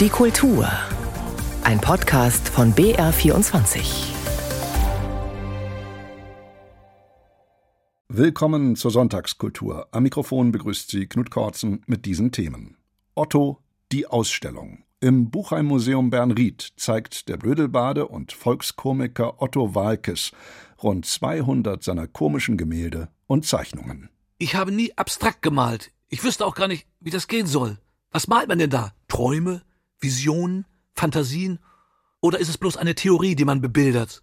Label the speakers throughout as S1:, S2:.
S1: Die Kultur. Ein Podcast von BR24.
S2: Willkommen zur Sonntagskultur. Am Mikrofon begrüßt Sie Knut Kortzen mit diesen Themen. Otto, die Ausstellung. Im Buchheim-Museum Bernried zeigt der Blödelbade und Volkskomiker Otto Walkes rund 200 seiner komischen Gemälde und Zeichnungen.
S3: Ich habe nie abstrakt gemalt. Ich wüsste auch gar nicht, wie das gehen soll. Was malt man denn da? Träume? Visionen? Fantasien? Oder ist es bloß eine Theorie, die man bebildert?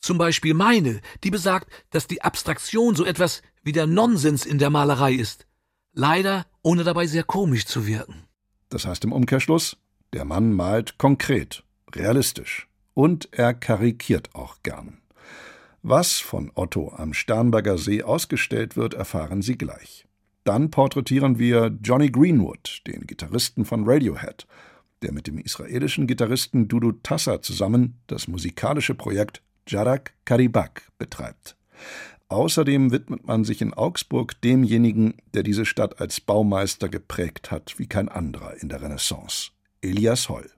S3: Zum Beispiel meine, die besagt, dass die Abstraktion so etwas wie der Nonsens in der Malerei ist. Leider ohne dabei sehr komisch zu wirken.
S2: Das heißt im Umkehrschluss, der Mann malt konkret, realistisch und er karikiert auch gern. Was von Otto am Sternberger See ausgestellt wird, erfahren Sie gleich. Dann porträtieren wir Johnny Greenwood, den Gitarristen von Radiohead, der mit dem israelischen Gitarristen Dudu Tassa zusammen das musikalische Projekt Jarak Karibak betreibt. Außerdem widmet man sich in Augsburg demjenigen, der diese Stadt als Baumeister geprägt hat wie kein anderer in der Renaissance, Elias Holl.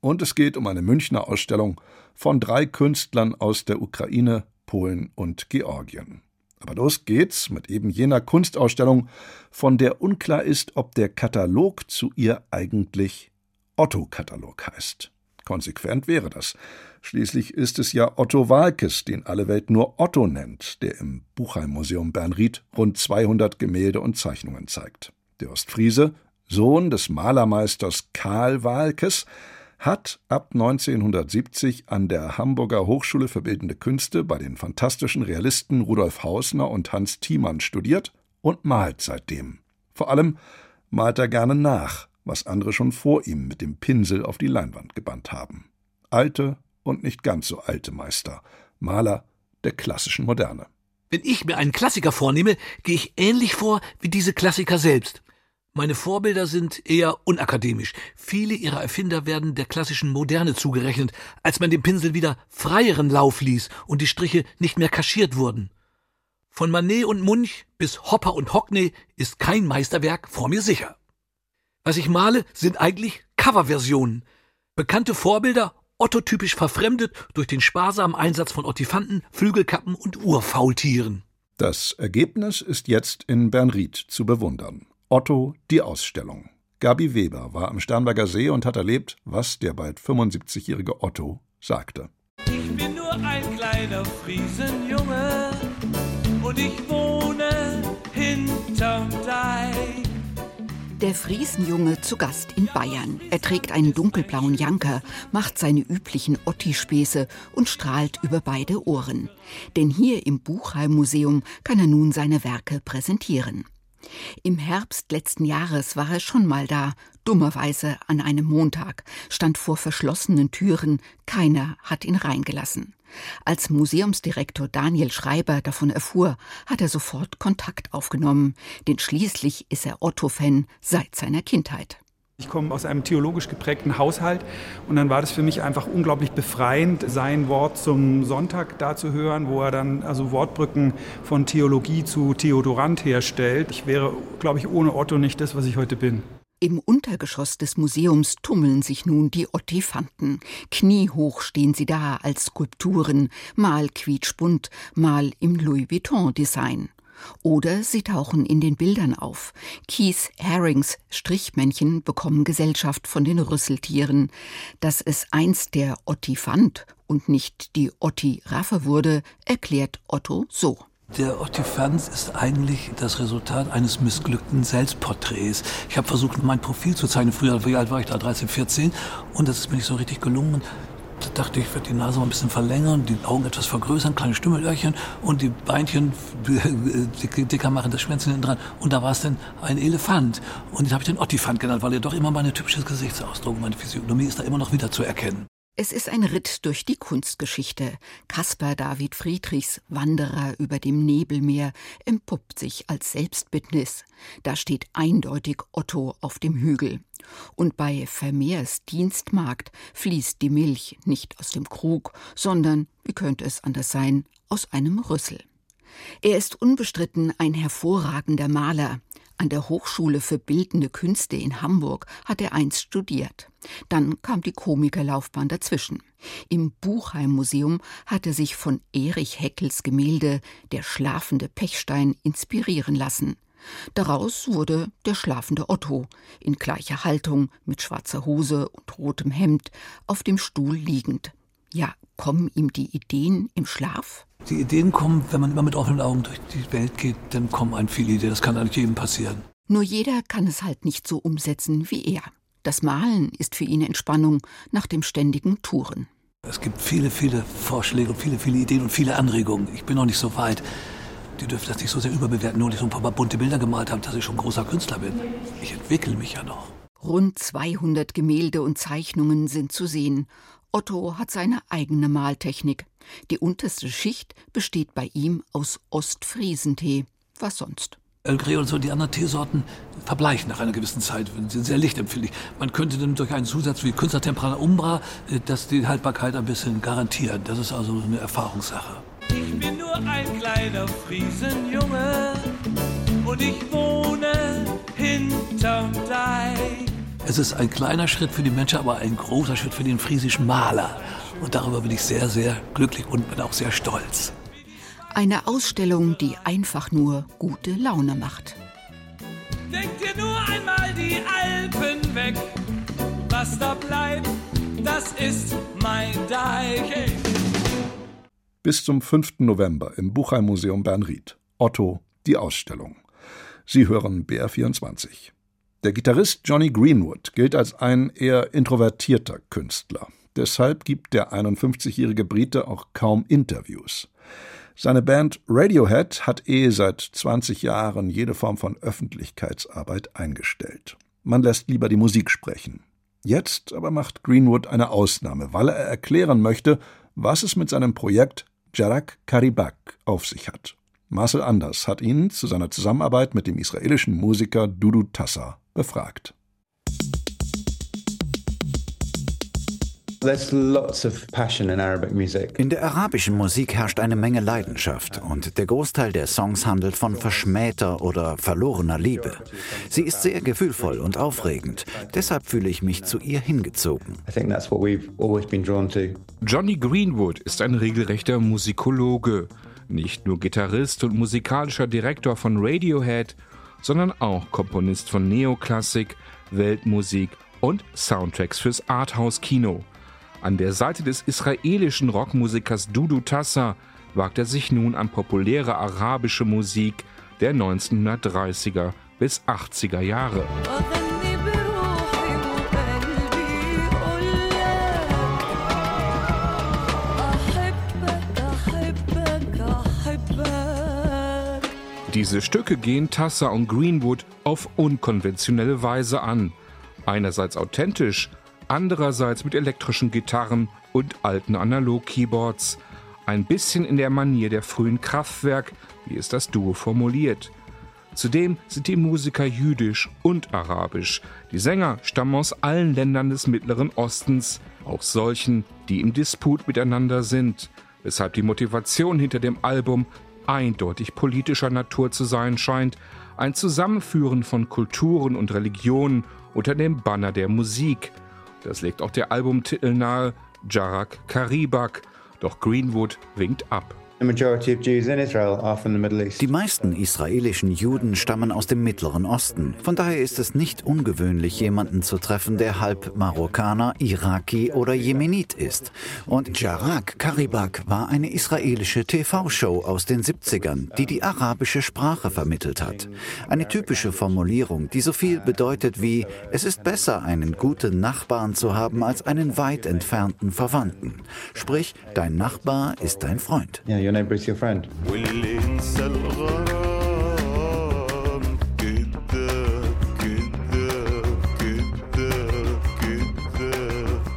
S2: Und es geht um eine Münchner Ausstellung von drei Künstlern aus der Ukraine, Polen und Georgien. Aber los geht's mit eben jener Kunstausstellung, von der unklar ist, ob der Katalog zu ihr eigentlich Otto-Katalog heißt. Konsequent wäre das. Schließlich ist es ja Otto Walkes, den alle Welt nur Otto nennt, der im Buchheim-Museum Bernried rund 200 Gemälde und Zeichnungen zeigt. Der Ostfriese, Sohn des Malermeisters Karl Walkes, hat ab 1970 an der Hamburger Hochschule für Bildende Künste bei den fantastischen Realisten Rudolf Hausner und Hans Thiemann studiert und malt seitdem. Vor allem malt er gerne nach, was andere schon vor ihm mit dem Pinsel auf die Leinwand gebannt haben. Alte und nicht ganz so alte Meister, Maler der klassischen Moderne.
S3: Wenn ich mir einen Klassiker vornehme, gehe ich ähnlich vor wie diese Klassiker selbst. Meine Vorbilder sind eher unakademisch. Viele ihrer Erfinder werden der klassischen Moderne zugerechnet, als man dem Pinsel wieder freieren Lauf ließ und die Striche nicht mehr kaschiert wurden. Von Manet und Munch bis Hopper und Hockney ist kein Meisterwerk vor mir sicher. Was ich male, sind eigentlich Coverversionen. Bekannte Vorbilder, ottotypisch verfremdet durch den sparsamen Einsatz von Ottifanten, Flügelkappen und Urfaultieren.
S2: Das Ergebnis ist jetzt in Bernried zu bewundern. Otto die Ausstellung. Gabi Weber war am Sternberger See und hat erlebt, was der bald 75-jährige Otto sagte.
S4: Ich bin nur ein kleiner Friesenjunge und ich wohne hinterm.
S5: Der Friesenjunge zu Gast in Bayern. Er trägt einen dunkelblauen Janker, macht seine üblichen Otti-Späße und strahlt über beide Ohren. Denn hier im Buchheim-Museum kann er nun seine Werke präsentieren. Im Herbst letzten Jahres war er schon mal da, dummerweise an einem Montag, stand vor verschlossenen Türen, keiner hat ihn reingelassen. Als Museumsdirektor Daniel Schreiber davon erfuhr, hat er sofort Kontakt aufgenommen, denn schließlich ist er Otto-Fan seit seiner Kindheit.
S6: Ich komme aus einem theologisch geprägten Haushalt und dann war das für mich einfach unglaublich befreiend, sein Wort zum Sonntag da zu hören, wo er dann also Wortbrücken von Theologie zu Theodorant herstellt. Ich wäre, glaube ich, ohne Otto nicht das, was ich heute bin.
S5: Im Untergeschoss des Museums tummeln sich nun die Ottifanten. Kniehoch stehen sie da als Skulpturen, mal quietschbunt, mal im Louis Vuitton-Design. Oder sie tauchen in den Bildern auf. Keith Herrings Strichmännchen bekommen Gesellschaft von den Rüsseltieren. Dass es einst der Otti fand und nicht die Otti Raffe wurde, erklärt Otto so.
S3: Der Ottifanz ist eigentlich das Resultat eines missglückten Selbstporträts. Ich habe versucht, mein Profil zu zeichnen. Früher, wie alt war ich da? 13, 14. Und das ist mir nicht so richtig gelungen. Da dachte ich, ich werde die Nase mal ein bisschen verlängern, die Augen etwas vergrößern, kleine Stimmelöhrchen und die Beinchen dicker machen, das Schwänzchen hinten dran. Und da war es dann ein Elefant. Und den habe ich den Ottifant genannt, weil er doch immer mein typisches Gesichtsausdruck, meine Physiognomie ist da immer noch wieder zu erkennen.
S5: Es ist ein Ritt durch die Kunstgeschichte. Caspar David Friedrichs Wanderer über dem Nebelmeer empuppt sich als Selbstbildnis. Da steht eindeutig Otto auf dem Hügel. Und bei Vermeers Dienstmagd fließt die Milch nicht aus dem Krug, sondern, wie könnte es anders sein, aus einem Rüssel. Er ist unbestritten ein hervorragender Maler, An der Hochschule für Bildende Künste in Hamburg hat er einst studiert. Dann kam die Komikerlaufbahn dazwischen. Im Buchheim-Museum hat er sich von Erich Heckels Gemälde Der schlafende Pechstein inspirieren lassen. Daraus wurde der schlafende Otto, in gleicher Haltung, mit schwarzer Hose und rotem Hemd, auf dem Stuhl liegend. Ja, kommen ihm die Ideen im Schlaf?
S3: Die Ideen kommen, wenn man immer mit offenen Augen durch die Welt geht, dann kommen einem viele Ideen. Das kann eigentlich jedem passieren.
S5: Nur jeder kann es halt nicht so umsetzen wie er. Das Malen ist für ihn Entspannung nach dem ständigen Touren.
S3: Es gibt viele, viele Vorschläge und viele, viele Ideen und viele Anregungen. Ich bin noch nicht so weit. Die dürfen das nicht so sehr überbewerten, nur dass ich so ein paar bunte Bilder gemalt habe, dass ich schon ein großer Künstler bin. Ich entwickle mich ja noch.
S5: Rund 200 Gemälde und Zeichnungen sind zu sehen. Otto hat seine eigene Maltechnik. Die unterste Schicht besteht bei ihm aus Ostfriesentee. Was sonst?
S3: El Grey und so die anderen Teesorten verbleichen nach einer gewissen Zeit, sie sind sehr lichtempfindlich. Man könnte dann durch einen Zusatz wie Künstlertemperana Umbra äh, das die Haltbarkeit ein bisschen garantieren. Das ist also eine Erfahrungssache.
S4: Ich bin nur ein kleiner Friesenjunge und ich
S3: Es ist ein kleiner Schritt für die Menschen, aber ein großer Schritt für den friesischen Maler. Und darüber bin ich sehr, sehr glücklich und bin auch sehr stolz.
S5: Eine Ausstellung, die einfach nur gute Laune macht.
S4: Denkt dir nur einmal die Alpen weg. Was da bleibt, das ist mein Deich.
S2: Bis zum 5. November im Buchheim-Museum Bernried. Otto, die Ausstellung. Sie hören BR24. Der Gitarrist Johnny Greenwood gilt als ein eher introvertierter Künstler. Deshalb gibt der 51-jährige Brite auch kaum Interviews. Seine Band Radiohead hat eh seit 20 Jahren jede Form von Öffentlichkeitsarbeit eingestellt. Man lässt lieber die Musik sprechen. Jetzt aber macht Greenwood eine Ausnahme, weil er erklären möchte, was es mit seinem Projekt Jarak Karibak auf sich hat. Marcel Anders hat ihn zu seiner Zusammenarbeit mit dem israelischen Musiker Dudu Tassa befragt.
S7: In der arabischen Musik herrscht eine Menge Leidenschaft und der Großteil der Songs handelt von verschmähter oder verlorener Liebe. Sie ist sehr gefühlvoll und aufregend. Deshalb fühle ich mich zu ihr hingezogen.
S8: Johnny Greenwood ist ein regelrechter Musikologe. Nicht nur Gitarrist und musikalischer Direktor von Radiohead, sondern auch Komponist von Neoklassik, Weltmusik und Soundtracks fürs Arthouse-Kino. An der Seite des israelischen Rockmusikers Dudu Tassa wagt er sich nun an populäre arabische Musik der 1930er bis 80er Jahre. Diese Stücke gehen Tassa und Greenwood auf unkonventionelle Weise an. Einerseits authentisch, andererseits mit elektrischen Gitarren und alten Analog-Keyboards. Ein bisschen in der Manier der frühen Kraftwerk, wie es das Duo formuliert. Zudem sind die Musiker jüdisch und arabisch. Die Sänger stammen aus allen Ländern des Mittleren Ostens, auch solchen, die im Disput miteinander sind, weshalb die Motivation hinter dem Album eindeutig politischer Natur zu sein scheint, ein Zusammenführen von Kulturen und Religionen unter dem Banner der Musik. Das legt auch der Albumtitel nahe, Jarak Karibak, doch Greenwood winkt ab.
S7: Die meisten israelischen Juden stammen aus dem Mittleren Osten. Von daher ist es nicht ungewöhnlich, jemanden zu treffen, der halb Marokkaner, Iraki oder Jemenit ist. Und Jarak Karibak war eine israelische TV-Show aus den 70ern, die die arabische Sprache vermittelt hat. Eine typische Formulierung, die so viel bedeutet wie, es ist besser, einen guten Nachbarn zu haben, als einen weit entfernten Verwandten. Sprich, dein Nachbar ist dein Freund.
S9: Yeah, your neighbor is your friend.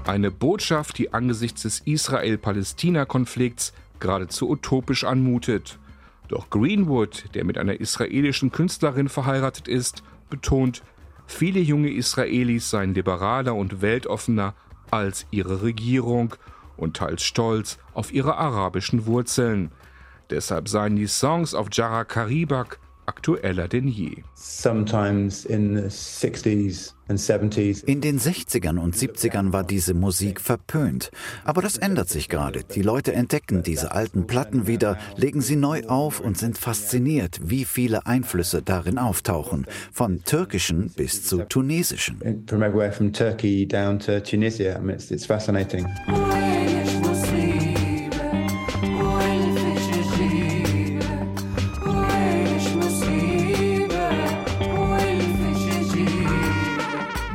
S8: Eine Botschaft, die angesichts des Israel-Palästina-Konflikts geradezu utopisch anmutet. Doch Greenwood, der mit einer israelischen Künstlerin verheiratet ist, betont, viele junge Israelis seien liberaler und weltoffener als ihre Regierung und teils stolz auf ihre arabischen Wurzeln. Deshalb seien die Songs auf Jara Karibak aktueller denn je.
S7: In den 60ern und 70ern war diese Musik verpönt. Aber das ändert sich gerade. Die Leute entdecken diese alten Platten wieder, legen sie neu auf und sind fasziniert, wie viele Einflüsse darin auftauchen. Von türkischen bis zu tunesischen. From everywhere from Turkey down to Tunisia. I mean, it's, it's fascinating.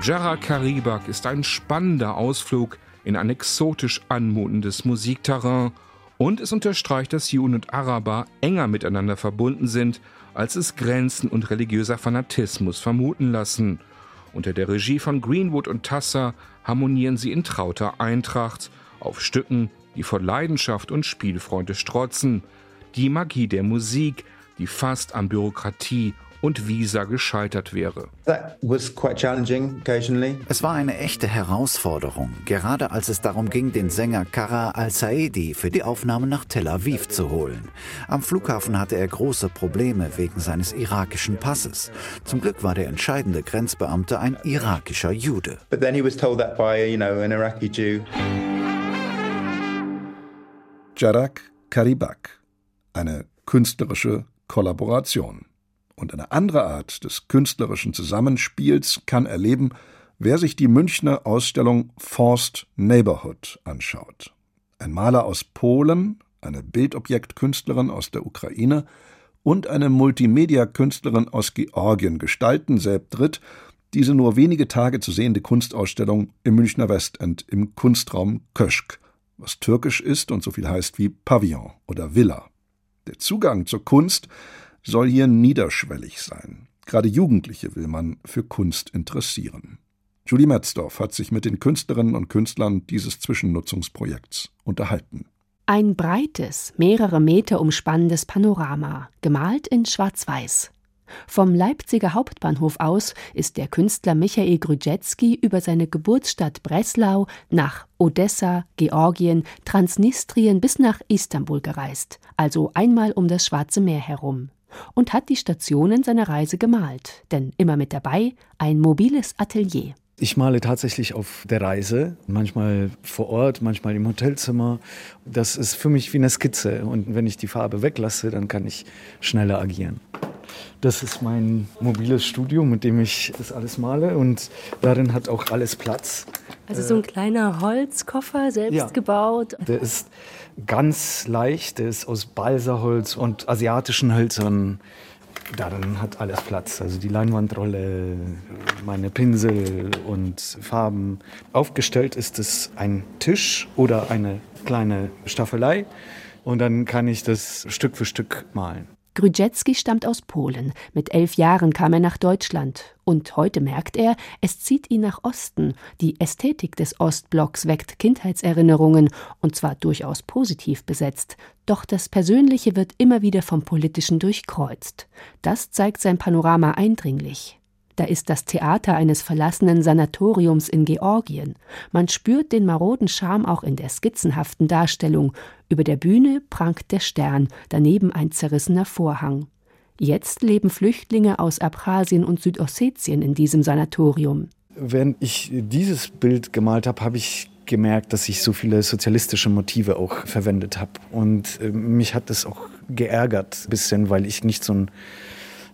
S8: Jarrah Karibak ist ein spannender Ausflug in ein exotisch anmutendes Musikterrain und es unterstreicht, dass Juden und Araber enger miteinander verbunden sind, als es Grenzen und religiöser Fanatismus vermuten lassen. Unter der Regie von Greenwood und Tasser harmonieren sie in trauter Eintracht auf Stücken, die vor Leidenschaft und Spielfreude strotzen. Die Magie der Musik, die fast an Bürokratie und Visa gescheitert wäre.
S7: Es war eine echte Herausforderung, gerade als es darum ging, den Sänger Kara al-Saedi für die Aufnahme nach Tel Aviv zu holen. Am Flughafen hatte er große Probleme wegen seines irakischen Passes. Zum Glück war der entscheidende Grenzbeamte ein irakischer Jude. But then he was told that by, you know, an Iraqi Jew.
S2: Jarak Karibak, eine künstlerische Kollaboration und eine andere Art des künstlerischen Zusammenspiels kann erleben, wer sich die Münchner Ausstellung Forced Neighborhood anschaut. Ein Maler aus Polen, eine Bildobjektkünstlerin aus der Ukraine und eine Multimedia-Künstlerin aus Georgien gestalten selbst diese nur wenige Tage zu sehende Kunstausstellung im Münchner Westend im Kunstraum Köschk, was türkisch ist und so viel heißt wie Pavillon oder Villa. Der Zugang zur Kunst soll hier niederschwellig sein. Gerade Jugendliche will man für Kunst interessieren. Julie Metzdorf hat sich mit den Künstlerinnen und Künstlern dieses Zwischennutzungsprojekts unterhalten.
S9: Ein breites, mehrere Meter umspannendes Panorama, gemalt in Schwarz-Weiß. Vom Leipziger Hauptbahnhof aus ist der Künstler Michael Grüdecki über seine Geburtsstadt Breslau nach Odessa, Georgien, Transnistrien bis nach Istanbul gereist, also einmal um das Schwarze Meer herum und hat die Stationen seiner Reise gemalt, denn immer mit dabei ein mobiles Atelier.
S10: Ich male tatsächlich auf der Reise, manchmal vor Ort, manchmal im Hotelzimmer. Das ist für mich wie eine Skizze und wenn ich die Farbe weglasse, dann kann ich schneller agieren. Das ist mein mobiles Studio, mit dem ich das alles male und darin hat auch alles Platz.
S9: Also so ein kleiner Holzkoffer, selbst ja, gebaut.
S10: Der ist ganz leicht, der ist aus Balsaholz und asiatischen Hölzern. Darin hat alles Platz. Also die Leinwandrolle, meine Pinsel und Farben. Aufgestellt ist es ein Tisch oder eine kleine Staffelei. Und dann kann ich das Stück für Stück malen.
S9: Grüdecki stammt aus Polen. Mit elf Jahren kam er nach Deutschland. Und heute merkt er, es zieht ihn nach Osten. Die Ästhetik des Ostblocks weckt Kindheitserinnerungen, und zwar durchaus positiv besetzt. Doch das Persönliche wird immer wieder vom Politischen durchkreuzt. Das zeigt sein Panorama eindringlich. Da ist das Theater eines verlassenen Sanatoriums in Georgien. Man spürt den maroden Charme auch in der skizzenhaften Darstellung. Über der Bühne prangt der Stern, daneben ein zerrissener Vorhang. Jetzt leben Flüchtlinge aus Abchasien und Südossetien in diesem Sanatorium.
S10: Während ich dieses Bild gemalt habe, habe ich gemerkt, dass ich so viele sozialistische Motive auch verwendet habe. Und äh, mich hat das auch geärgert, ein bisschen, weil ich nicht so ein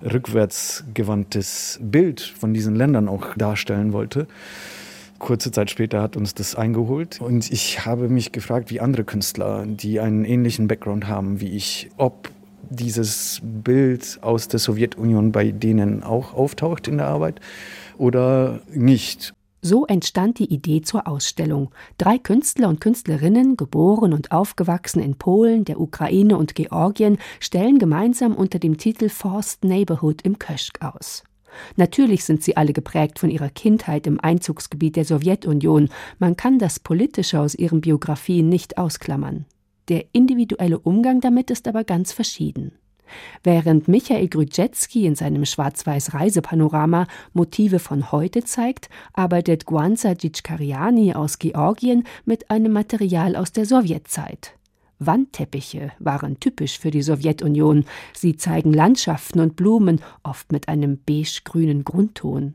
S10: rückwärtsgewandtes Bild von diesen Ländern auch darstellen wollte. Kurze Zeit später hat uns das eingeholt und ich habe mich gefragt, wie andere Künstler, die einen ähnlichen Background haben wie ich, ob dieses Bild aus der Sowjetunion bei denen auch auftaucht in der Arbeit oder nicht.
S9: So entstand die Idee zur Ausstellung. Drei Künstler und Künstlerinnen, geboren und aufgewachsen in Polen, der Ukraine und Georgien, stellen gemeinsam unter dem Titel Forced Neighborhood im Köschk aus. Natürlich sind sie alle geprägt von ihrer Kindheit im Einzugsgebiet der Sowjetunion. Man kann das Politische aus ihren Biografien nicht ausklammern. Der individuelle Umgang damit ist aber ganz verschieden. Während Michael Grüdecki in seinem schwarz-weiß Reisepanorama Motive von heute zeigt, arbeitet Guanza Dzitschkariani aus Georgien mit einem Material aus der Sowjetzeit. Wandteppiche waren typisch für die Sowjetunion. Sie zeigen Landschaften und Blumen, oft mit einem beige-grünen Grundton.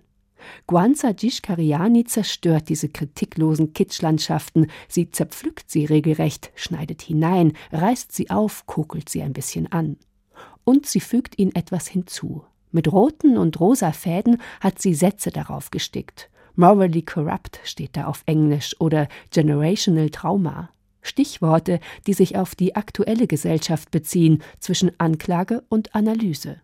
S9: Guanza Gishkariani zerstört diese kritiklosen Kitschlandschaften, sie zerpflückt sie regelrecht, schneidet hinein, reißt sie auf, kokelt sie ein bisschen an. Und sie fügt ihnen etwas hinzu. Mit roten und rosa Fäden hat sie Sätze darauf gestickt. Morally corrupt steht da auf Englisch oder generational trauma. Stichworte, die sich auf die aktuelle Gesellschaft beziehen, zwischen Anklage und Analyse.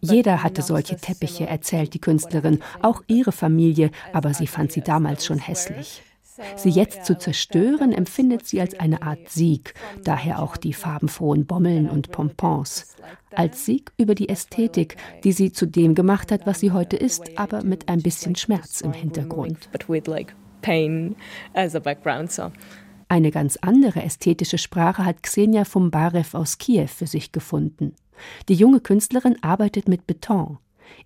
S9: Jeder hatte solche Teppiche, erzählt die Künstlerin, auch ihre Familie, aber sie fand sie damals schon hässlich. Sie jetzt zu zerstören, empfindet sie als eine Art Sieg, daher auch die farbenfrohen Bommeln und Pompons. Als Sieg über die Ästhetik, die sie zu dem gemacht hat, was sie heute ist, aber mit ein bisschen Schmerz im Hintergrund. Eine ganz andere ästhetische Sprache hat Xenia Fumbarev aus Kiew für sich gefunden. Die junge Künstlerin arbeitet mit Beton.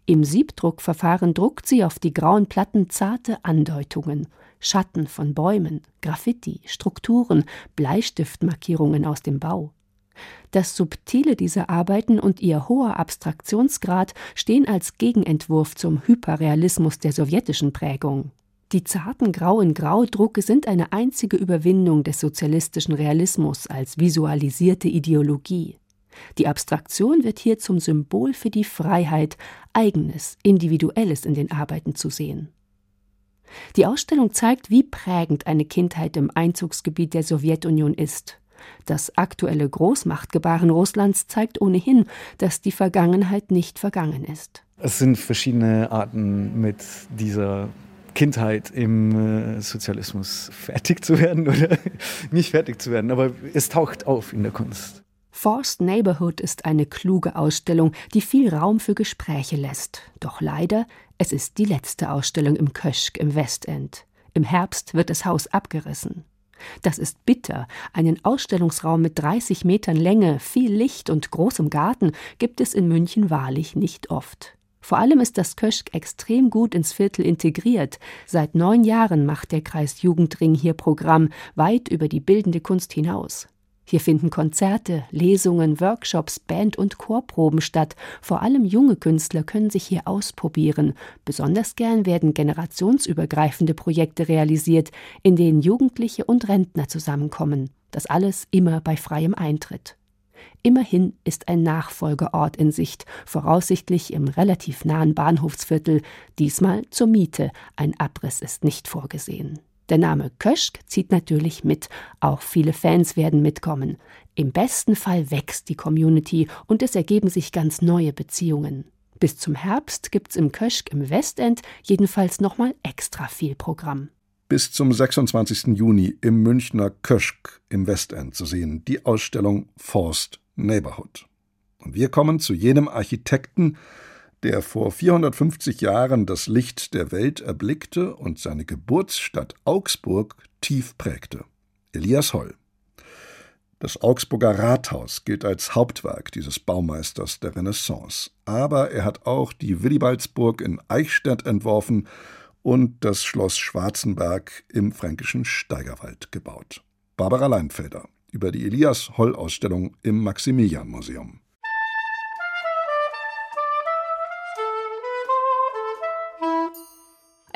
S9: Im Siebdruckverfahren druckt sie auf die grauen Platten zarte Andeutungen, Schatten von Bäumen, Graffiti, Strukturen, Bleistiftmarkierungen aus dem Bau. Das Subtile dieser Arbeiten und ihr hoher Abstraktionsgrad stehen als Gegenentwurf zum Hyperrealismus der sowjetischen Prägung. Die zarten grauen Graudrucke sind eine einzige Überwindung des sozialistischen Realismus als visualisierte Ideologie. Die Abstraktion wird hier zum Symbol für die Freiheit, Eigenes, Individuelles in den Arbeiten zu sehen. Die Ausstellung zeigt, wie prägend eine Kindheit im Einzugsgebiet der Sowjetunion ist. Das aktuelle Großmachtgebaren Russlands zeigt ohnehin, dass die Vergangenheit nicht vergangen ist.
S10: Es sind verschiedene Arten, mit dieser Kindheit im äh, Sozialismus fertig zu werden oder nicht fertig zu werden, aber es taucht auf in der Kunst.
S9: Forced Neighborhood ist eine kluge Ausstellung, die viel Raum für Gespräche lässt. Doch leider, es ist die letzte Ausstellung im Köschk im Westend. Im Herbst wird das Haus abgerissen. Das ist bitter. Einen Ausstellungsraum mit 30 Metern Länge, viel Licht und großem Garten gibt es in München wahrlich nicht oft. Vor allem ist das Köschk extrem gut ins Viertel integriert. Seit neun Jahren macht der Kreis Jugendring hier Programm, weit über die bildende Kunst hinaus. Hier finden Konzerte, Lesungen, Workshops, Band- und Chorproben statt. Vor allem junge Künstler können sich hier ausprobieren. Besonders gern werden generationsübergreifende Projekte realisiert, in denen Jugendliche und Rentner zusammenkommen. Das alles immer bei freiem Eintritt. Immerhin ist ein Nachfolgeort in Sicht, voraussichtlich im relativ nahen Bahnhofsviertel, diesmal zur Miete. Ein Abriss ist nicht vorgesehen. Der Name Köschk zieht natürlich mit. Auch viele Fans werden mitkommen. Im besten Fall wächst die Community und es ergeben sich ganz neue Beziehungen. Bis zum Herbst gibt's im Köschk im Westend jedenfalls nochmal extra viel Programm.
S2: Bis zum 26. Juni im Münchner Köschk im Westend zu sehen die Ausstellung Forced Neighborhood. Und wir kommen zu jenem Architekten, der vor 450 Jahren das Licht der Welt erblickte und seine Geburtsstadt Augsburg tief prägte. Elias Holl. Das Augsburger Rathaus gilt als Hauptwerk dieses Baumeisters der Renaissance. Aber er hat auch die Willibaldsburg in Eichstätt entworfen und das Schloss Schwarzenberg im fränkischen Steigerwald gebaut. Barbara Leinfelder über die Elias Holl Ausstellung im Maximilian Museum.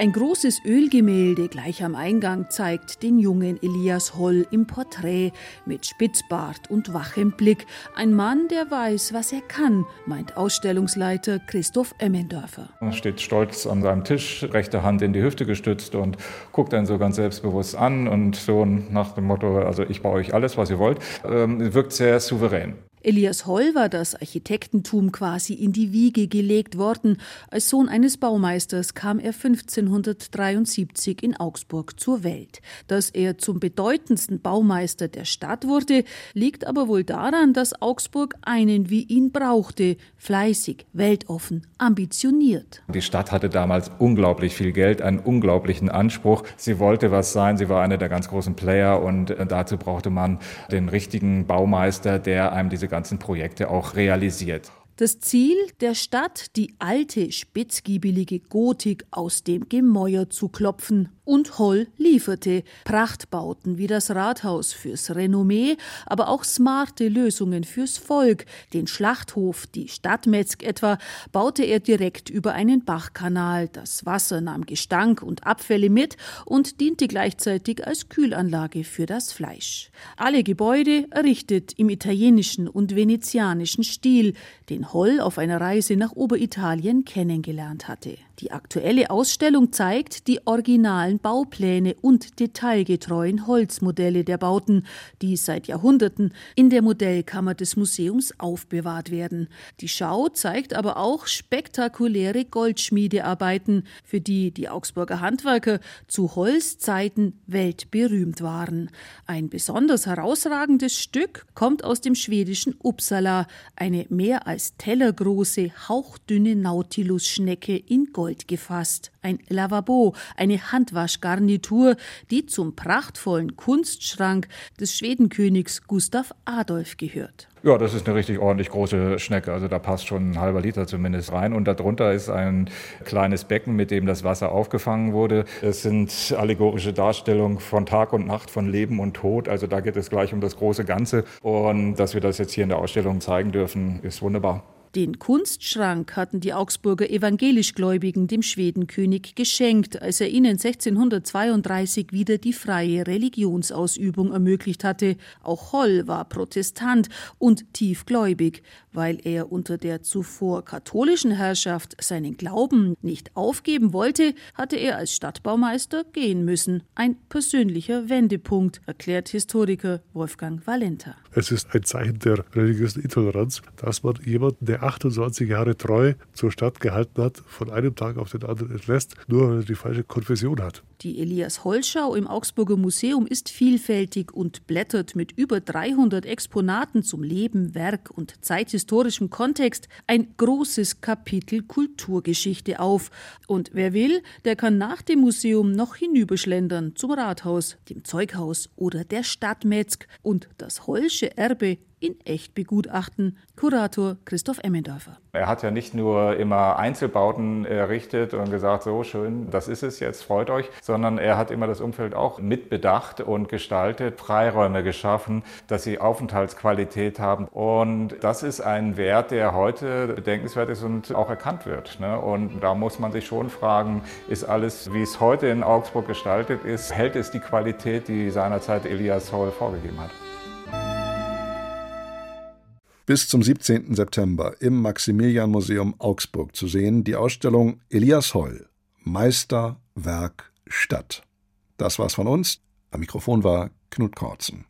S11: Ein großes Ölgemälde gleich am Eingang zeigt den jungen Elias Holl im Porträt mit Spitzbart und wachem Blick. Ein Mann, der weiß, was er kann, meint Ausstellungsleiter Christoph Emmendörfer.
S12: Er steht stolz an seinem Tisch, rechte Hand in die Hüfte gestützt und guckt einen so ganz selbstbewusst an und so nach dem Motto, also ich baue euch alles, was ihr wollt, ähm, wirkt sehr souverän.
S11: Elias Holl war das Architektentum quasi in die Wiege gelegt worden. Als Sohn eines Baumeisters kam er 1573 in Augsburg zur Welt. Dass er zum bedeutendsten Baumeister der Stadt wurde, liegt aber wohl daran, dass Augsburg einen wie ihn brauchte, fleißig, weltoffen, ambitioniert.
S12: Die Stadt hatte damals unglaublich viel Geld, einen unglaublichen Anspruch. Sie wollte was sein, sie war einer der ganz großen Player und dazu brauchte man den richtigen Baumeister, der einem diese ganzen Projekte auch realisiert.
S11: Das Ziel der Stadt, die alte, spitzgiebelige Gotik aus dem Gemäuer zu klopfen. Und Holl lieferte Prachtbauten wie das Rathaus fürs Renommee, aber auch smarte Lösungen fürs Volk. Den Schlachthof, die Stadtmetzg etwa, baute er direkt über einen Bachkanal. Das Wasser nahm Gestank und Abfälle mit und diente gleichzeitig als Kühlanlage für das Fleisch. Alle Gebäude errichtet im italienischen und venezianischen Stil, den Holl auf einer Reise nach Oberitalien kennengelernt hatte. Die aktuelle Ausstellung zeigt die originalen Baupläne und detailgetreuen Holzmodelle der Bauten, die seit Jahrhunderten in der Modellkammer des Museums aufbewahrt werden. Die Schau zeigt aber auch spektakuläre Goldschmiedearbeiten, für die die Augsburger Handwerker zu Holzzeiten weltberühmt waren. Ein besonders herausragendes Stück kommt aus dem schwedischen Uppsala, eine mehr als tellergroße, hauchdünne Nautilus-Schnecke in Gold. Gold gefasst, ein Lavabo, eine Handwaschgarnitur, die zum prachtvollen Kunstschrank des Schwedenkönigs Gustav Adolf gehört.
S12: Ja, das ist eine richtig ordentlich große Schnecke. Also da passt schon ein halber Liter zumindest rein. Und darunter ist ein kleines Becken, mit dem das Wasser aufgefangen wurde. Es sind allegorische Darstellungen von Tag und Nacht, von Leben und Tod. Also da geht es gleich um das große Ganze. Und dass wir das jetzt hier in der Ausstellung zeigen dürfen, ist wunderbar.
S11: Den Kunstschrank hatten die Augsburger Evangelischgläubigen dem Schwedenkönig geschenkt, als er ihnen 1632 wieder die freie Religionsausübung ermöglicht hatte. Auch Holl war Protestant und tiefgläubig. Weil er unter der zuvor katholischen Herrschaft seinen Glauben nicht aufgeben wollte, hatte er als Stadtbaumeister gehen müssen. Ein persönlicher Wendepunkt, erklärt Historiker Wolfgang Valenta.
S13: Es ist ein Zeichen der religiösen Intoleranz, dass man jemanden, der 28 Jahre treu zur Stadt gehalten hat, von einem Tag auf den anderen entlässt, nur weil er die falsche Konfession hat.
S11: Die Elias Holschau im Augsburger Museum ist vielfältig und blättert mit über 300 Exponaten zum Leben, Werk und zeithistorischem Kontext ein großes Kapitel Kulturgeschichte auf. Und wer will, der kann nach dem Museum noch hinüberschlendern zum Rathaus, dem Zeughaus oder der Stadtmetzg und das Holsche Erbe in echt begutachten. Kurator Christoph Emmendorfer.
S12: Er hat ja nicht nur immer Einzelbauten errichtet und gesagt, so schön, das ist es jetzt, freut euch, sondern er hat immer das Umfeld auch mitbedacht und gestaltet, Freiräume geschaffen, dass sie Aufenthaltsqualität haben. Und das ist ein Wert, der heute bedenkenswert ist und auch erkannt wird. Ne? Und da muss man sich schon fragen, ist alles, wie es heute in Augsburg gestaltet ist, hält es die Qualität, die seinerzeit Elias Hall vorgegeben hat?
S2: bis zum 17. September im Maximilian-Museum Augsburg zu sehen die Ausstellung Elias Heul Meister, Werk, Stadt. Das war's von uns. Am Mikrofon war Knut Kortzen.